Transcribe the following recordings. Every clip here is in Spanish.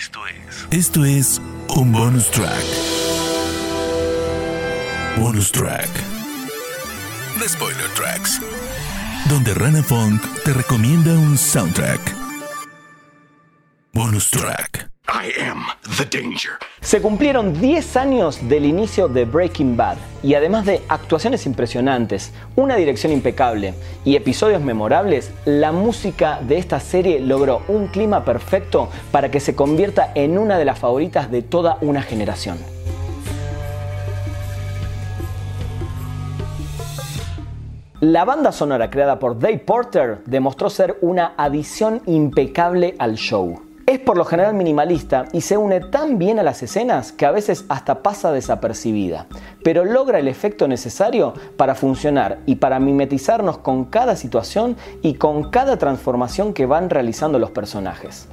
Esto es. Esto es un bonus track. Bonus track. The Spoiler Tracks. Donde Rana Funk te recomienda un soundtrack. Bonus track. Danger. Se cumplieron 10 años del inicio de Breaking Bad y además de actuaciones impresionantes, una dirección impecable y episodios memorables, la música de esta serie logró un clima perfecto para que se convierta en una de las favoritas de toda una generación. La banda sonora creada por Dave Porter demostró ser una adición impecable al show. Es por lo general minimalista y se une tan bien a las escenas que a veces hasta pasa desapercibida, pero logra el efecto necesario para funcionar y para mimetizarnos con cada situación y con cada transformación que van realizando los personajes.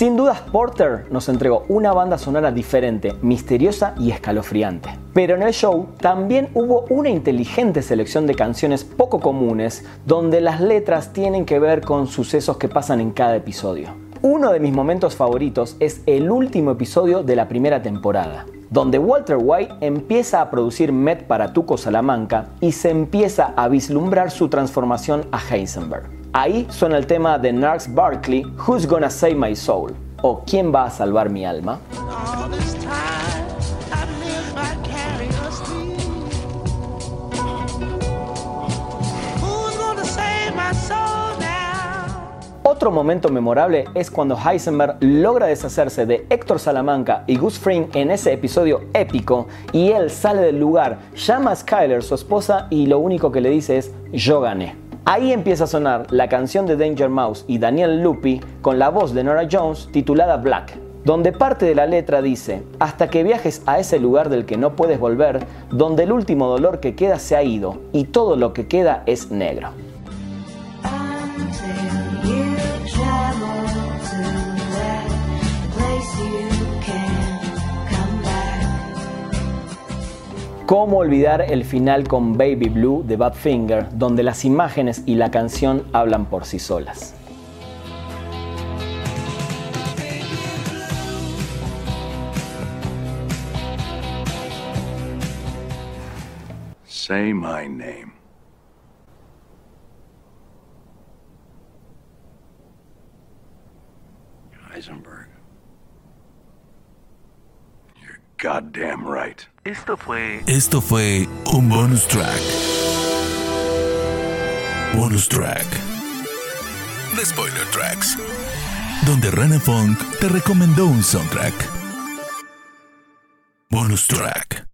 Sin dudas, Porter nos entregó una banda sonora diferente, misteriosa y escalofriante. Pero en el show también hubo una inteligente selección de canciones poco comunes, donde las letras tienen que ver con sucesos que pasan en cada episodio. Uno de mis momentos favoritos es el último episodio de la primera temporada, donde Walter White empieza a producir Met para Tuco Salamanca y se empieza a vislumbrar su transformación a Heisenberg. Ahí suena el tema de Narks Barkley, Who's Gonna Save My Soul? o ¿Quién va a salvar mi alma? Otro momento memorable es cuando Heisenberg logra deshacerse de Héctor Salamanca y Gus Fring en ese episodio épico y él sale del lugar, llama a Skyler, su esposa, y lo único que le dice es yo gané. Ahí empieza a sonar la canción de Danger Mouse y Daniel Lupi con la voz de Nora Jones titulada Black, donde parte de la letra dice, hasta que viajes a ese lugar del que no puedes volver, donde el último dolor que queda se ha ido y todo lo que queda es negro. ¿Cómo olvidar el final con Baby Blue de Badfinger, donde las imágenes y la canción hablan por sí solas? Say my name. Heisenberg. Goddamn right. Esto fue. Esto fue un bonus track. Bonus track. The Spoiler Tracks. Donde Rana Funk te recomendó un soundtrack. Bonus track.